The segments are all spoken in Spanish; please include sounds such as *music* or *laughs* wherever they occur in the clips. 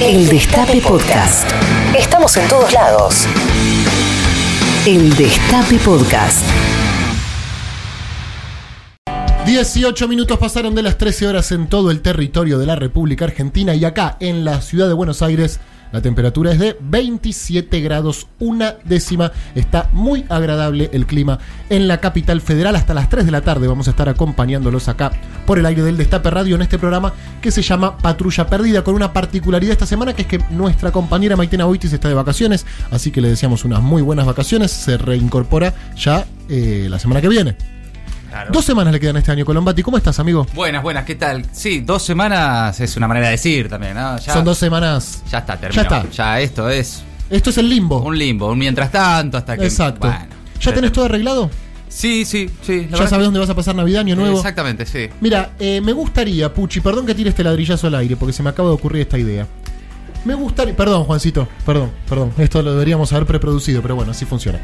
El Destape Podcast. Estamos en todos lados. El Destape Podcast. 18 minutos pasaron de las 13 horas en todo el territorio de la República Argentina y acá en la ciudad de Buenos Aires la temperatura es de 27 grados una décima. Está muy agradable el clima en la capital federal. Hasta las 3 de la tarde vamos a estar acompañándolos acá por el aire del Destape Radio en este programa que se llama Patrulla Perdida, con una particularidad esta semana que es que nuestra compañera Maitena Boitis está de vacaciones, así que le deseamos unas muy buenas vacaciones. Se reincorpora ya eh, la semana que viene. Dos semanas le quedan este año, Colombati. ¿Cómo estás, amigo? Buenas, buenas, ¿qué tal? Sí, dos semanas es una manera de decir también, ¿no? Ya, Son dos semanas. Ya está, terminó. Ya está. Ya esto es. Esto es el limbo. Un limbo, un mientras tanto, hasta que. Exacto. ¿Ya tenés todo arreglado? Sí, sí, sí. ¿Ya sabes dónde vas a pasar Navidad, Año Nuevo? Exactamente, sí. Mira, eh, me gustaría, Puchi, perdón que tire este ladrillazo al aire, porque se me acaba de ocurrir esta idea. Me gustaría. Perdón, Juancito, perdón, perdón. Esto lo deberíamos haber preproducido, pero bueno, así funciona.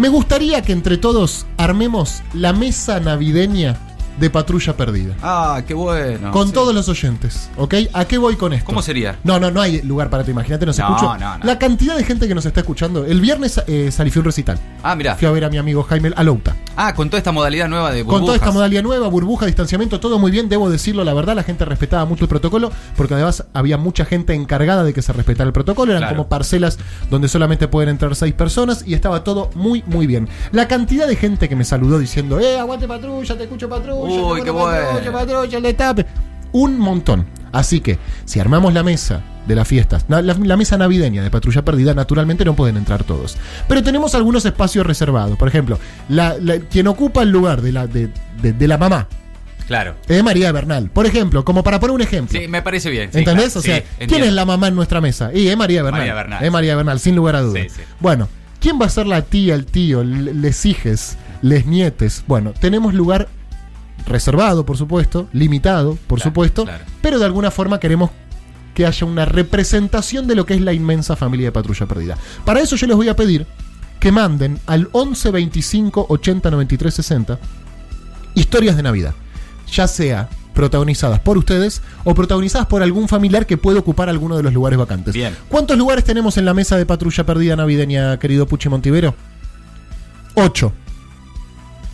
Me gustaría que entre todos armemos la mesa navideña de Patrulla Perdida. Ah, qué bueno. Con todos los oyentes, ¿ok? ¿A qué voy con esto? ¿Cómo sería? No, no, no hay lugar para tu imagínate, nos no, No, no. La cantidad de gente que nos está escuchando. El viernes eh, salí un recital. Ah, mira. Fui a ver a mi amigo Jaime Alouta. Ah, con toda esta modalidad nueva de burbujas. Con toda esta modalidad nueva, burbuja, distanciamiento, todo muy bien, debo decirlo, la verdad, la gente respetaba mucho el protocolo, porque además había mucha gente encargada de que se respetara el protocolo, eran como parcelas donde solamente pueden entrar seis personas y estaba todo muy, muy bien. La cantidad de gente que me saludó diciendo, eh, aguante patrulla, te escucho patrulla. Uy, qué bueno un montón. Así que, si armamos la mesa de las fiestas, la, mesa navideña de Patrulla Perdida, naturalmente no pueden entrar todos. Pero tenemos algunos espacios reservados. Por ejemplo, quien ocupa el lugar de la, de, la mamá, Claro. Es María Bernal. Por ejemplo, como para poner un ejemplo. Sí, me parece bien. ¿Entendés? o sea, ¿quién es la mamá en nuestra mesa? Y es María Bernal. Es María Bernal, sin lugar a dudas. Bueno, ¿quién va a ser la tía, el tío, les hijes, les nietes? Bueno, tenemos lugar reservado, por supuesto, limitado, por supuesto, pero de alguna forma queremos que haya una representación de lo que es la inmensa familia de Patrulla Perdida. Para eso yo les voy a pedir que manden al 11 25 80 93 60 historias de Navidad, ya sea protagonizadas por ustedes o protagonizadas por algún familiar que pueda ocupar alguno de los lugares vacantes. Bien. ¿Cuántos lugares tenemos en la mesa de Patrulla Perdida navideña, querido Puchi Montivero? 8.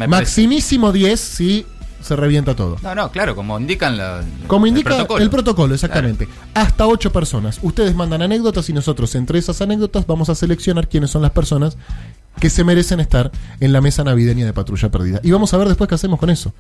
Maximísimo 10 si se revienta todo. No, no, claro, como indican la, como indica el protocolo, exactamente. Hasta ocho personas. Ustedes mandan anécdotas y nosotros entre esas anécdotas vamos a seleccionar quiénes son las personas que se merecen estar en la mesa navideña de Patrulla Perdida. Y vamos a ver después qué hacemos con eso.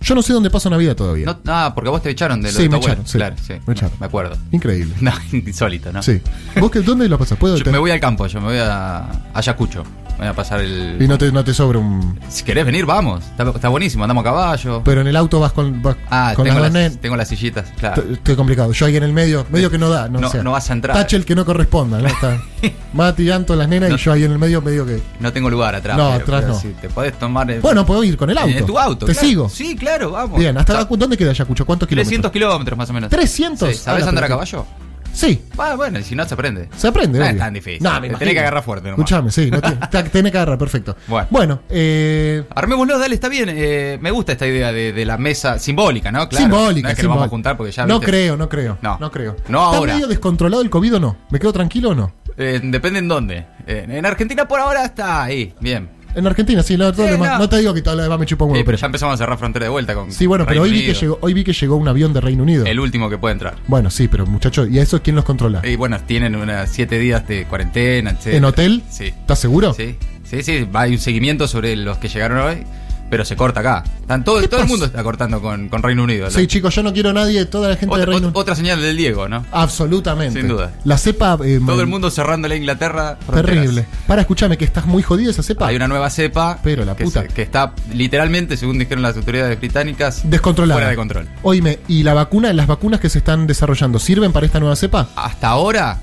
Yo no sé dónde paso Navidad todavía. No, ah, porque vos te echaron de lo sí, me echaron, sí, claro, sí, me echaron. Me acuerdo. Increíble. *laughs* No, insólito, ¿no? Sí. ¿Vos que, dónde lo pasas? ¿Puedo yo me voy al campo, yo me voy a Ayacucho voy a pasar el. Y no te, no te sobra un. Si querés venir, vamos. Está, buenísimo, andamos a caballo. Pero en el auto vas con. ah, tengo, las, tengo las sillitas, claro. Estoy complicado. Yo ahí en el medio, medio que no da. No, no, vas a entrar. Tache el que no corresponda, ¿no? Está *laughs* Mati, Llanto, las nenas y yo ahí en el medio, medio que. No tengo lugar atrás. No, atrás no. te podés tomar. Bueno, puedo ir con el auto. En tu auto. Te sigo. Sí, claro, vamos. Bien, ¿hasta dónde queda Ayacucho? ¿Cuántos kilómetros? 300 kilómetros más o menos. ¿300? ¿Sabes andar a caballo? Sí. Ah, bueno, y si no se aprende. Se aprende, No es tan difícil. No, me tenés que agarrar fuerte. Escuchame, sí. No *laughs* tenés que agarrar, perfecto. Bueno, bueno eh... armémoslo, dale, está bien. Eh, me gusta esta idea de, la mesa simbólica, ¿no? Claro, simbólica. No es que lo vamos a juntar porque ya. No creo, no creo. No, no creo. No ¿Está ahora. medio descontrolado el COVID o no? ¿Me quedo tranquilo o no? Eh, depende en dónde. Eh, en Argentina por ahora está ahí, bien. En Argentina, sí, no, te digo que todo lo demás me chupa un huevo. Sí, pero ya empezamos a cerrar frontera de vuelta con. Sí, bueno, pero hoy vi, que llegó, hoy vi que llegó un avión de Reino Unido. El último que puede entrar. Bueno, sí, pero muchachos, ¿y a eso quién los controla? Y bueno, tienen unas siete días de cuarentena, etc. ¿En hotel? Sí. ¿Estás seguro? Sí, sí, sí. Hay un seguimiento sobre los que llegaron hoy pero se corta acá. todo, todo el mundo está cortando con, Reino Unido. Sí, chicos, yo no quiero a nadie, toda la gente de Reino Unido. Otra señal del Diego, ¿no? Absolutamente. Sin duda. La cepa. Eh, todo el mundo cerrando la Inglaterra. Terrible. Para, escucharme, que estás muy jodido esa cepa. Hay una nueva cepa. Pero la puta. Que, está literalmente, según dijeron las autoridades británicas, descontrolada. Fuera de control. Oíme, ¿y la vacuna, las vacunas que se están desarrollando, sirven para esta nueva cepa? Hasta ahora,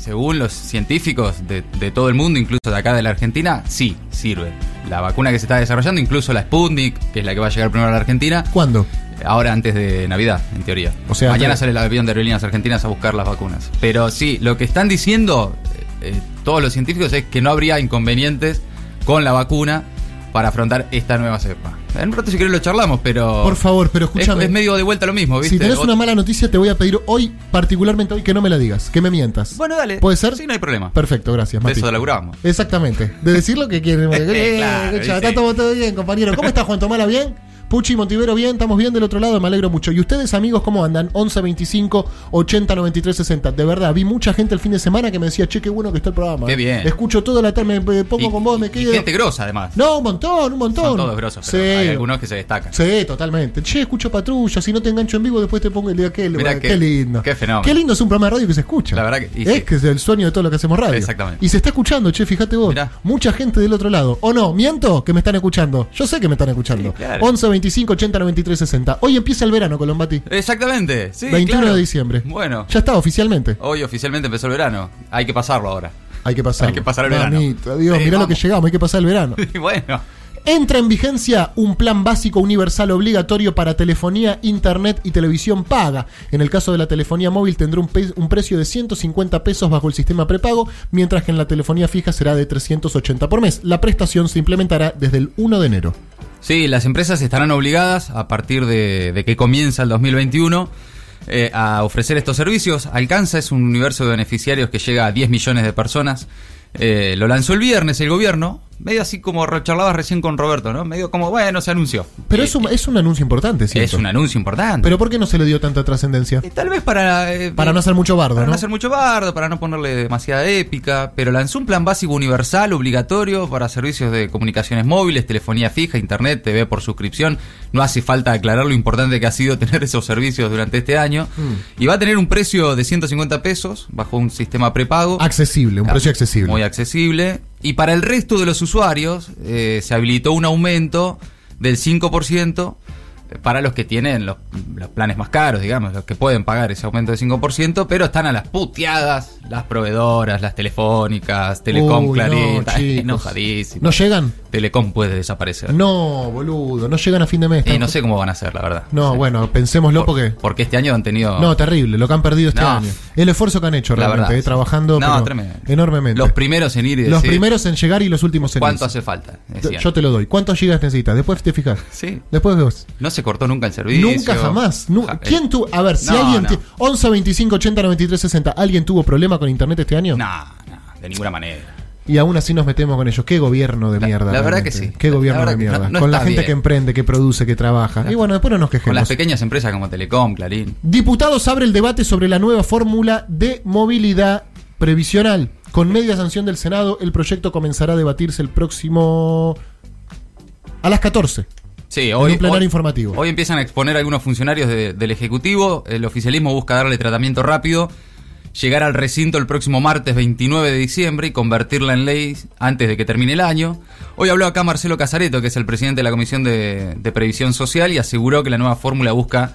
según los científicos de, todo el mundo, incluso de acá de la Argentina, sí, sirve. La vacuna que se está desarrollando, incluso la Sputnik, que es la que va a llegar primero a la Argentina. ¿Cuándo? Ahora antes de Navidad, en teoría. O sea, mañana sale el avión de aerolíneas argentinas a buscar las vacunas. Pero sí, lo que están diciendo eh, eh, todos los científicos es que no habría inconvenientes con la vacuna para afrontar esta nueva cepa. En un rato si querés lo charlamos, pero... Por favor, pero escúchame. Es, medio de vuelta lo mismo, ¿viste? Si tenés una mala noticia, te voy a pedir hoy, particularmente hoy, que no me la digas, que me mientas. Bueno, dale. ¿Puede ser? Sí, no hay problema. Perfecto, gracias, Mati. De eso laburamos. Exactamente. De decir lo que quieren. *laughs* claro, está todo bien, compañero. ¿Cómo estás, Juan Tomala? ¿Bien? Puchi, Montivero, bien, estamos bien del otro lado, me alegro mucho. ¿Y ustedes, amigos, cómo andan? 11 25 80 93 60. De verdad, vi mucha gente el fin de semana que me decía, che, qué bueno que está el programa. Qué bien. Escucho toda la tarde, me pongo con vos, me quedo. Y gente grosa, además. No, un montón, un montón. Son todos grosos, pero sí. hay algunos que se destacan. Sí, totalmente. Che, escucho patrulla, si no te engancho en vivo, después te pongo el día que qué lindo. Qué fenómeno. Qué lindo es un programa de radio que se escucha. La verdad que. es que es el sueño de todo lo que hacemos radio. Exactamente. Y se está escuchando, che, fíjate vos. Mucha gente del otro lado. ¿O no? ¿Miento? Que me están escuchando. Yo sé que me están escuchando. 11 25 80 93 2360. Hoy empieza el verano, Colombati. Exactamente, sí. 21 de diciembre. Bueno. Ya está, oficialmente. Hoy oficialmente empezó el verano. Hay que pasarlo ahora. Hay que pasarlo. Hay que pasar el verano. Dios, mirá lo que llegamos, hay que pasar el verano. *laughs* bueno. Entra en vigencia un plan básico universal obligatorio para telefonía, internet y televisión paga. En el caso de la telefonía móvil tendrá un, un, precio de 150 pesos bajo el sistema prepago, mientras que en la telefonía fija será de 380 por mes. La prestación se implementará desde el 1 de enero. Sí, las empresas estarán obligadas a partir de, que comienza el 2021 eh, a ofrecer estos servicios. Alcanza es un universo de beneficiarios que llega a 10 millones de personas. Eh, lo lanzó el viernes el gobierno medio así como charlabas recién con Roberto, ¿no? Medio como, bueno, se anunció. Pero es, un, es un anuncio importante, ¿sí? Es un anuncio importante. Pero ¿por qué no se le dio tanta trascendencia? tal vez para... Eh, para no hacer mucho bardo, para ¿no? no hacer mucho bardo, para no ponerle demasiada épica, pero lanzó un plan básico universal, obligatorio, para servicios de comunicaciones móviles, telefonía fija, internet, TV por suscripción. No hace falta aclarar lo importante que ha sido *laughs* tener esos servicios durante este año. Mm. Y va a tener un precio de 150 pesos, bajo un sistema prepago. Accesible, un precio accesible. Muy accesible. Y para el resto de los usuarios eh, se habilitó un aumento del 5% para los que tienen los, planes más caros, digamos, los que pueden pagar ese aumento de 5%, pero están a las puteadas las proveedoras, las telefónicas, Telecom, Clarín, *laughs* enojadísimos. ¿No llegan? Telecom puede desaparecer. No, boludo, no llegan a fin de mes. Y no sé cómo van a hacer, la verdad. No, bueno, pensémoslo porque... Porque este año han tenido... No, terrible, lo que han perdido este año. El esfuerzo que han hecho realmente, eh, trabajando enormemente. Los primeros en ir y decir, Los primeros en llegar y los últimos en ¿Cuánto hace falta? Yo te lo doy. ¿Cuántos gigas necesitas? Después te fijas. Sí. Después vos. No se cortó nunca el servicio. Nunca jamás. ¿Quién tuvo? A ver, si alguien. 11 25 80 93 60. ¿Alguien tuvo problema con internet este año? No, no, de ninguna manera. Y aún así nos metemos con ellos. Qué gobierno de mierda. La, verdad que sí. Qué gobierno de mierda. con la gente que emprende, que produce, que trabaja. y bueno, después no nos quejemos. Con las pequeñas empresas como Telecom, Clarín. Diputados abre el debate sobre la nueva fórmula de movilidad previsional. Con media sanción del Senado, el proyecto comenzará a debatirse el próximo. a las 14. Sí, hoy, plenario informativo. hoy empiezan a exponer algunos funcionarios del Ejecutivo. El oficialismo busca darle tratamiento rápido, llegar al recinto el próximo martes 29 de diciembre y convertirla en ley antes de que termine el año. Hoy habló acá Marcelo Casareto, que es el presidente de la Comisión de, Previsión Social, y aseguró que la nueva fórmula busca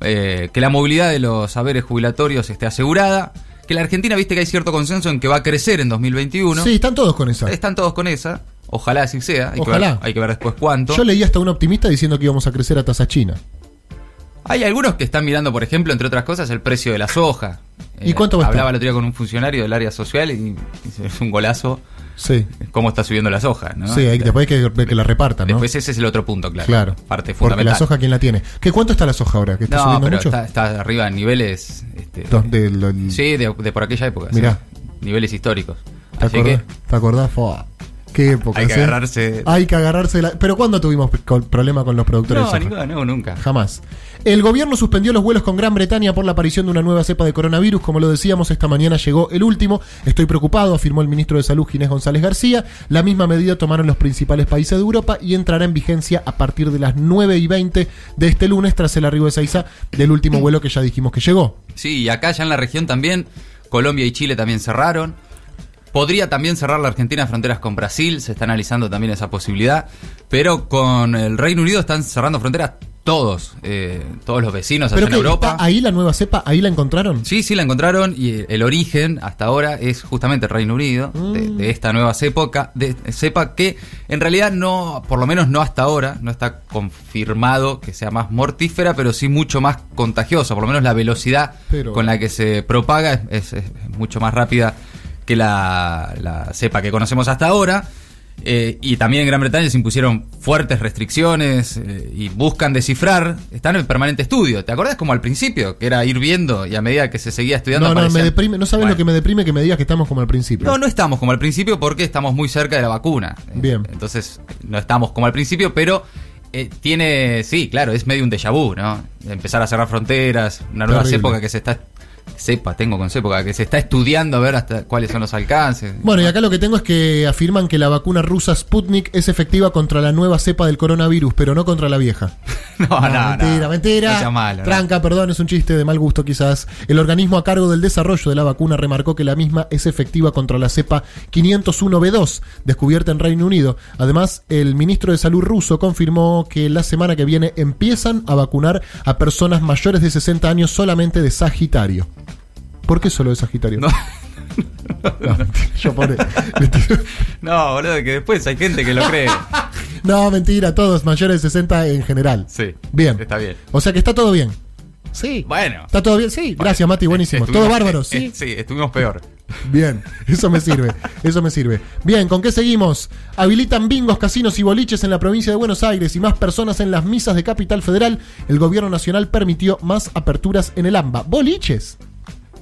eh, que la movilidad de los saberes jubilatorios esté asegurada. Que la Argentina, viste que hay cierto consenso en que va a crecer en 2021. Sí, están todos con esa. Están todos con esa. Ojalá así sea. Hay Ojalá. Que ver, hay que ver después cuánto. Yo leí hasta un optimista diciendo que íbamos a crecer a tasa china. Hay algunos que están mirando, por ejemplo, entre otras cosas, el precio de la soja. ¿Y cuánto va Hablaba el otro día con un funcionario del área social y, es un golazo. Sí. Cómo está subiendo la soja, ¿no? Sí, hay, después hay que ver que la repartan, ¿no? Después ese es el otro punto, claro. Claro. Parte fundamental. Porque la soja, ¿quién la tiene? ¿Qué cuánto está la soja ahora? ¿Que está no, subiendo pero mucho? Está, está, arriba en niveles. Este, sí, de, por aquella época. Mirá. Niveles históricos. ¿Te acordás? ¿Te acordás? Qué época. Hay que agarrarse. Hay que agarrarse. La... ¿Pero cuándo tuvimos problema con los productores no, de soja? No, nunca. Jamás. El gobierno suspendió los vuelos con Gran Bretaña por la aparición de una nueva cepa de coronavirus. Como lo decíamos, esta mañana llegó el último. Estoy preocupado, afirmó el ministro de Salud Ginés González García. La misma medida tomaron los principales países de Europa y entrará en vigencia a partir de las 9 y 20 de este lunes, tras el arribo de Saiza del último vuelo que ya dijimos que llegó. Sí, y acá ya en la región también, Colombia y Chile también cerraron. Podría también cerrar la Argentina fronteras con Brasil, se está analizando también esa posibilidad, pero con el Reino Unido están cerrando fronteras todos, eh, todos los vecinos allá en Europa. ¿Ahí la nueva cepa, ahí la encontraron? Sí, sí la encontraron y el origen hasta ahora es justamente el Reino Unido, de, mm. esta nueva cepa, de, cepa que en realidad no, por lo menos no hasta ahora, no está confirmado que sea más mortífera, pero sí mucho más contagiosa, por lo menos la velocidad con la que se propaga es mucho más rápida que la, cepa que conocemos hasta ahora. Eh, y también en Gran Bretaña se impusieron fuertes restricciones eh, y buscan descifrar. Están en permanente estudio. ¿Te acordás como al principio? Que era ir viendo y a medida que se seguía estudiando. No, no, me deprime. No sabes lo que me deprime que me digas que estamos como al principio. No, no estamos como al principio porque estamos muy cerca de la vacuna. Bien. Entonces, no estamos como al principio, pero eh, tiene. Sí, claro, es medio un déjà vu, ¿no? Empezar a cerrar fronteras, una nueva época que se está sepa, tengo con época, que se está estudiando a ver hasta cuáles son los alcances. Bueno, y acá lo que tengo es que afirman que la vacuna rusa Sputnik es efectiva contra la nueva cepa del coronavirus, pero no contra la vieja. *laughs* no, no, mentira, mentira. Tranca, perdón, es un chiste de mal gusto quizás. El organismo a cargo del desarrollo de la vacuna remarcó que la misma es efectiva contra la cepa 501B2, descubierta en Reino Unido. Además, el ministro de Salud ruso confirmó que la semana que viene empiezan a vacunar a personas mayores de 60 años solamente de Sagitario. ¿Por qué solo de Sagitario? No. *laughs* no, yo no, boludo, que después hay gente que lo cree. *laughs* no, mentira, todos mayores de 60 en general. Sí. Bien. Está bien. O sea que está todo bien. Sí. Bueno. ¿Está todo bien? Sí. Gracias, Mati, buenísimo. todo bárbaro, ¿sí? Sí, estuvimos peor. Bien, eso me sirve, eso me sirve. Bien, ¿con qué seguimos? Habilitan bingos, casinos y boliches en la provincia de Buenos Aires y más personas en las misas de Capital Federal. El gobierno nacional permitió más aperturas en el AMBA. ¿Boliches?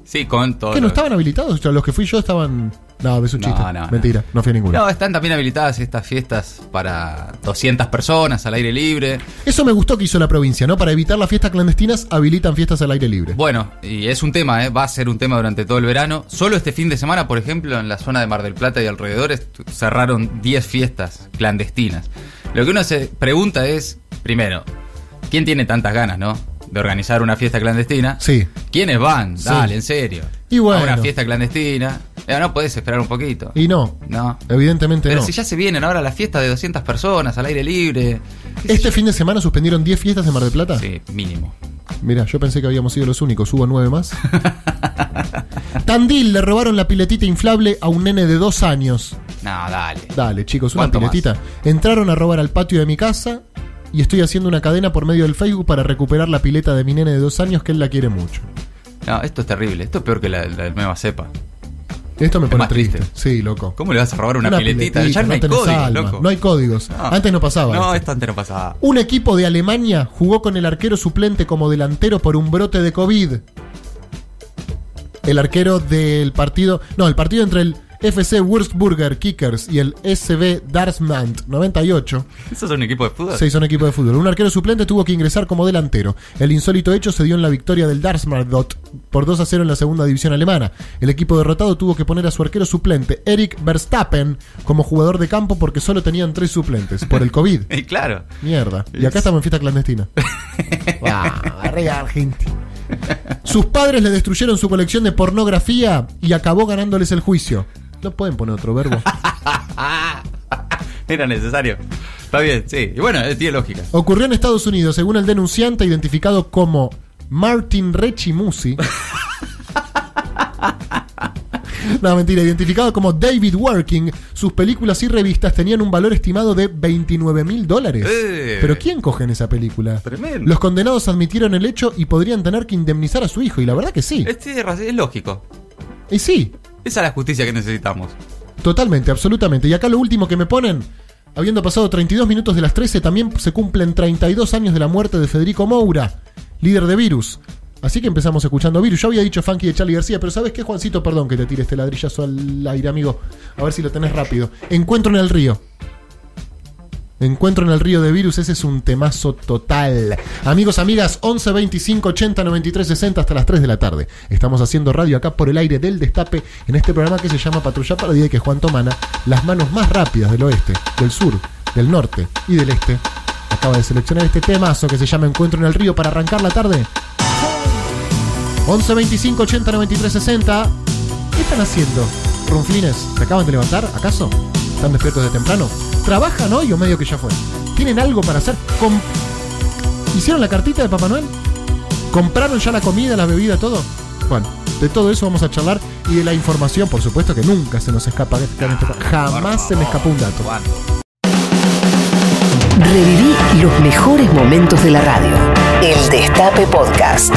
Sí, con todo. ¿Que no estaban habilitados? los que fui yo estaban. No, es un chiste. Mentira, no fui a ninguno. No, están también habilitadas estas fiestas para 200 personas al aire libre. Eso me gustó que hizo la provincia, ¿no? Para evitar las fiestas clandestinas, habilitan fiestas al aire libre. Bueno, y es un tema, ¿eh? va a ser un tema durante todo el verano. Solo este fin de semana, por ejemplo, en la zona de Mar del Plata y alrededores, cerraron 10 fiestas clandestinas. Lo que uno se pregunta es, primero, ¿quién tiene tantas ganas, no? De organizar una fiesta clandestina. Sí. ¿Quiénes van? Dale, en serio. Y bueno. A una fiesta clandestina. Ya no puedes esperar un poquito. Y no. No. Evidentemente Pero no. si ya se vienen ahora las fiestas de 200 personas al aire libre. ¿Este fin de semana suspendieron 10 fiestas en Mar del Plata? Sí, mínimo. Mira, yo pensé que habíamos sido los únicos. Hubo nueve más. *laughs* Tandil le robaron la piletita inflable a un nene de dos años. No, dale. Dale, chicos, una piletita. Entraron a robar al patio de mi casa y estoy haciendo una cadena por medio del Facebook para recuperar la pileta de mi nene de dos años que él la quiere mucho. No, esto es terrible. Esto es peor que la, nueva cepa. Esto me pone triste. Sí, loco. ¿Cómo le vas a robar una, piletita? Ya no, hay códigos, loco. No hay códigos. Antes no pasaba. No, esto antes no pasaba. Un equipo de Alemania jugó con el arquero suplente como delantero por un brote de COVID. El arquero del partido. No, el partido entre el FC Würzburger Kickers y el SB Darmstadt 98. ¿Eso es un equipo de fútbol? Sí, son equipo de fútbol. Un arquero suplente tuvo que ingresar como delantero. El insólito hecho se dio en la victoria del Darmstadt por 2 a 0 en la segunda división alemana. El equipo derrotado tuvo que poner a su arquero suplente, Eric Verstappen, como jugador de campo porque solo tenían tres suplentes por el COVID. *laughs* y claro. Mierda. Y acá estamos en fiesta clandestina. *laughs* Sus padres le destruyeron su colección de pornografía y acabó ganándoles el juicio. No pueden poner otro verbo. *laughs* Era necesario. Está bien, sí. Y bueno, tiene lógica. Ocurrió en Estados Unidos, según el denunciante, identificado como Martin Rechimusi. *laughs* No, mentira, identificado como David Working, sus películas y revistas tenían un valor estimado de 29 mil dólares. Eh. Pero ¿quién coge en esa película? Tremendo. Los condenados admitieron el hecho y podrían tener que indemnizar a su hijo, y la verdad que sí. Es, es lógico. Y sí. Esa es la justicia que necesitamos. Totalmente, absolutamente. Y acá lo último que me ponen, habiendo pasado 32 minutos de las 13, también se cumplen 32 años de la muerte de Federico Moura, líder de Virus. Así que empezamos escuchando Virus. Yo había dicho Funky de Charlie García, pero ¿sabes qué, Juancito? Perdón que te tire este ladrillazo al aire, amigo. A ver si lo tenés rápido. Encuentro en el río. Encuentro en el río de virus, ese es un temazo total. Amigos, amigas, 11 25 80 93 60 hasta las 3 de la tarde. Estamos haciendo radio acá por el aire del destape en este programa que se llama Patrulla Perdida y que Juan Tomana, las manos más rápidas del oeste, del sur, del norte y del este, acaba de seleccionar este temazo que se llama Encuentro en el río para arrancar la tarde. 11 25 80 93 60. ¿Qué están haciendo? Ronflines, ¿se acaban de levantar? ¿Acaso? ¿Están despiertos de temprano? ¿Trabajan hoy o medio que ya fue? ¿Tienen algo para hacer? ¿Hicieron la cartita de Papá Noel? ¿Compraron ya la comida, la bebida, todo? Bueno, de todo eso vamos a charlar y de la información, por supuesto, que nunca se nos escapa. Jamás se me escapó un dato. Reviví los mejores momentos de la radio. El Destape Podcast.